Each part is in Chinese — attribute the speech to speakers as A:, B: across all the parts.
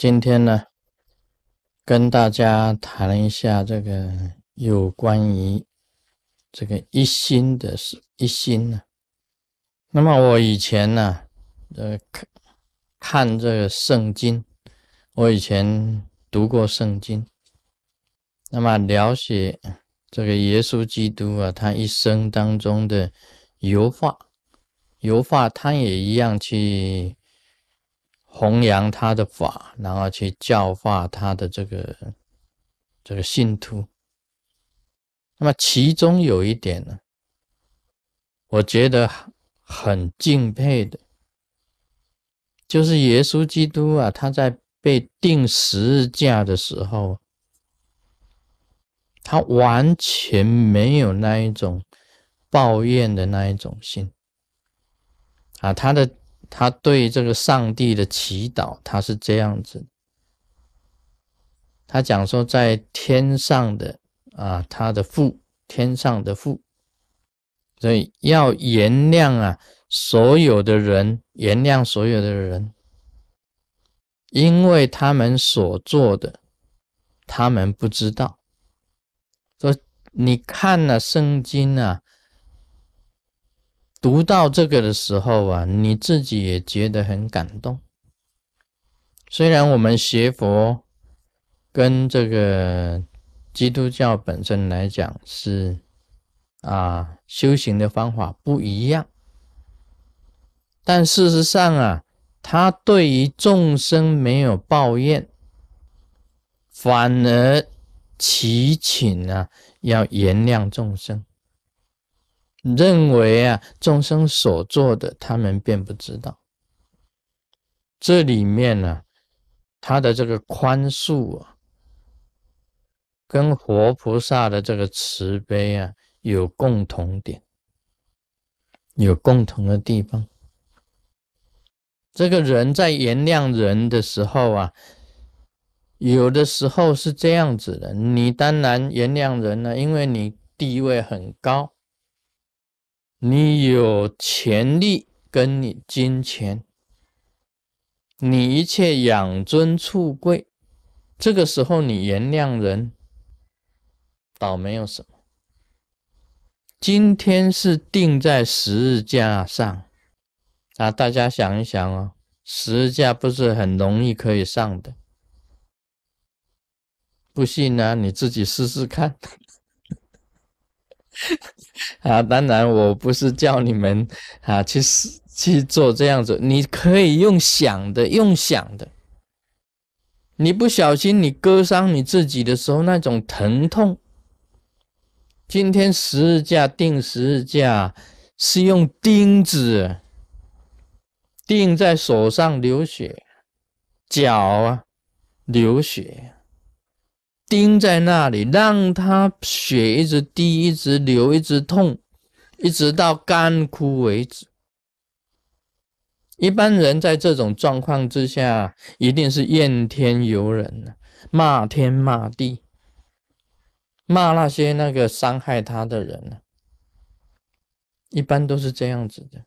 A: 今天呢，跟大家谈一下这个有关于这个一心的事，一心呢。那么我以前呢，呃，看看这个圣经，我以前读过圣经，那么了解这个耶稣基督啊，他一生当中的油画，油画他也一样去。弘扬他的法，然后去教化他的这个这个信徒。那么其中有一点呢，我觉得很敬佩的，就是耶稣基督啊，他在被钉十字架的时候，他完全没有那一种抱怨的那一种心啊，他的。他对这个上帝的祈祷，他是这样子。他讲说，在天上的啊，他的父，天上的父，所以要原谅啊，所有的人，原谅所有的人，因为他们所做的，他们不知道。说你看了圣经啊。读到这个的时候啊，你自己也觉得很感动。虽然我们学佛跟这个基督教本身来讲是啊修行的方法不一样，但事实上啊，他对于众生没有抱怨，反而祈请啊要原谅众生。认为啊，众生所做的，他们并不知道。这里面呢，他的这个宽恕啊，跟活菩萨的这个慈悲啊，有共同点，有共同的地方。这个人在原谅人的时候啊，有的时候是这样子的：你当然原谅人了，因为你地位很高。你有权利，跟你金钱，你一切养尊处贵，这个时候你原谅人，倒没有什么。今天是定在十字架上啊！大家想一想哦，十字架不是很容易可以上的，不信呢，你自己试试看。啊，当然我不是叫你们啊去去做这样子，你可以用想的，用想的。你不小心你割伤你自己的时候，那种疼痛。今天十字架钉十字架是用钉子钉在手上流血，脚啊流血。钉在那里，让他血一直滴，一直流，一直痛，一直到干枯为止。一般人在这种状况之下，一定是怨天尤人了，骂天骂地，骂那些那个伤害他的人呢。一般都是这样子的，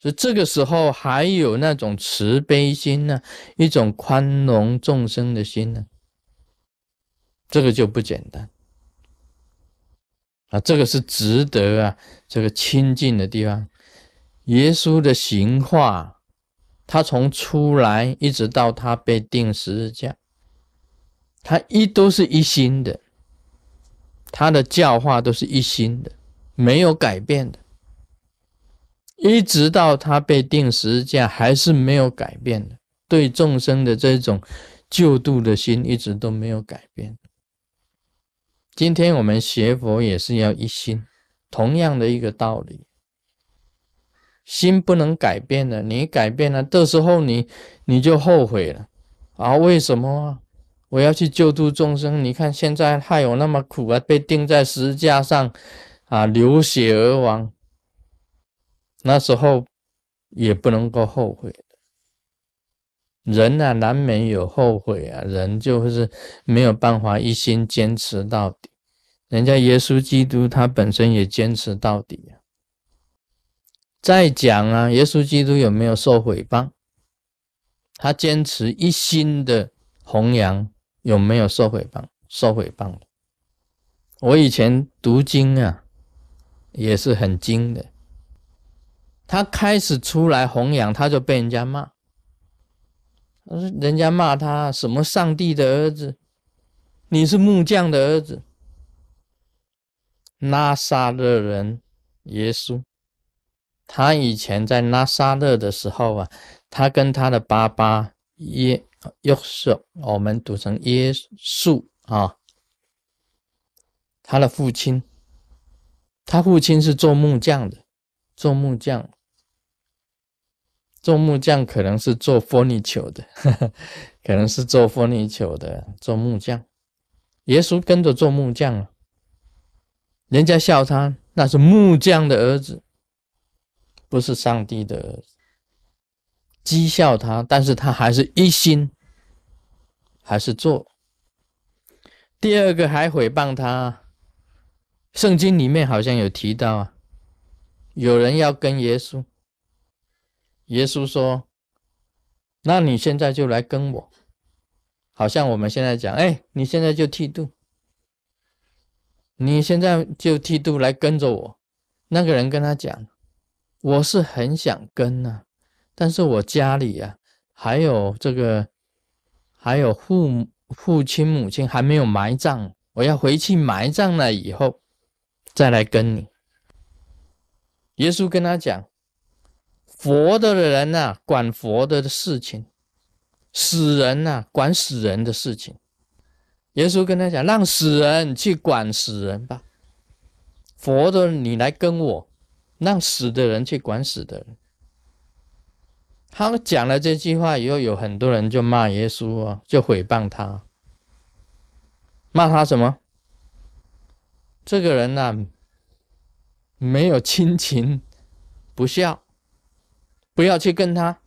A: 所以这个时候还有那种慈悲心呢，一种宽容众生的心呢。这个就不简单啊！这个是值得啊，这个亲近的地方。耶稣的行化，他从出来一直到他被钉十字架，他一都是一心的，他的教化都是一心的，没有改变的。一直到他被钉十字架，还是没有改变的，对众生的这种救度的心，一直都没有改变。今天我们学佛也是要一心，同样的一个道理，心不能改变的，你改变了，这时候你你就后悔了啊！为什么我要去救度众生？你看现在害我那么苦啊，被钉在十字架上啊，流血而亡。那时候也不能够后悔。人啊，难免有后悔啊，人就是没有办法一心坚持到底。人家耶稣基督他本身也坚持到底啊。再讲啊，耶稣基督有没有受毁谤？他坚持一心的弘扬，有没有受诽谤？受诽谤。我以前读经啊，也是很精的。他开始出来弘扬，他就被人家骂。人家骂他什么上帝的儿子，你是木匠的儿子。拉萨勒人耶稣，他以前在拉萨勒的时候啊，他跟他的爸爸耶约瑟，我们读成耶稣啊，他的父亲，他父亲是做木匠的，做木匠，做木匠可能是做 furniture 的，可能是做 furniture 的，做木匠。耶稣跟着做木匠了。人家笑他，那是木匠的儿子，不是上帝的儿子。讥笑他，但是他还是一心，还是做。第二个还诽谤他，圣经里面好像有提到啊，有人要跟耶稣，耶稣说：“那你现在就来跟我。”好像我们现在讲，哎，你现在就剃度。你现在就剃度来跟着我。那个人跟他讲：“我是很想跟呐，但是我家里呀，还有这个，还有父父亲母亲还没有埋葬，我要回去埋葬了以后再来跟你。”耶稣跟他讲：“佛的人呐，管佛的事情；死人呐，管死人的事情。”耶稣跟他讲：“让死人去管死人吧，佛的你来跟我，让死的人去管死的人。”他讲了这句话以后，有很多人就骂耶稣啊，就诽谤他，骂他什么？这个人呐，没有亲情，不孝，不要去跟他。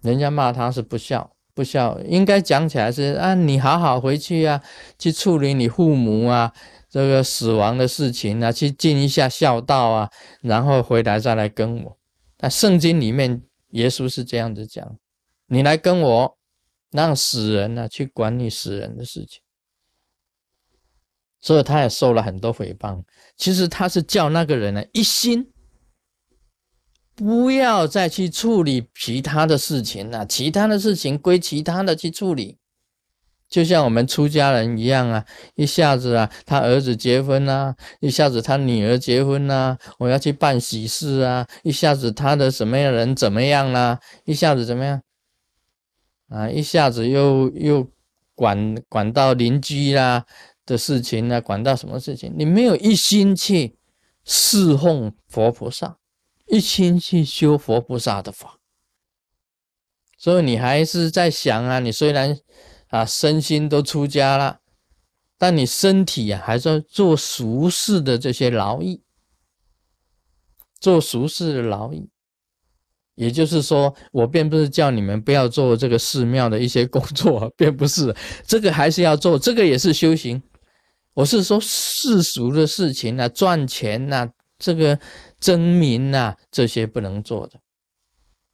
A: 人家骂他是不孝。不孝应该讲起来是啊，你好好回去啊，去处理你父母啊这个死亡的事情啊，去尽一下孝道啊，然后回来再来跟我。那圣经里面耶稣是这样子讲：你来跟我，让死人呢去管你死人的事情。所以他也受了很多诽谤。其实他是叫那个人呢一心。不要再去处理其他的事情了，其他的事情归其他的去处理。就像我们出家人一样啊，一下子啊，他儿子结婚啊，一下子他女儿结婚啊，我要去办喜事啊，一下子他的什么样人怎么样啦，一下子怎么样啊，一下子又又管管到邻居啦的事情啊，管到什么事情？你没有一心去侍奉佛菩萨。一心去修佛菩萨的法，所以你还是在想啊，你虽然啊身心都出家了，但你身体啊还在做俗世的这些劳役，做俗世的劳役。也就是说，我并不是叫你们不要做这个寺庙的一些工作，并不是这个还是要做，这个也是修行。我是说世俗的事情啊，赚钱呐，这个。争名呐，这些不能做的，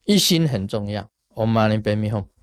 A: 一心很重要。Om Mani Padme Hum。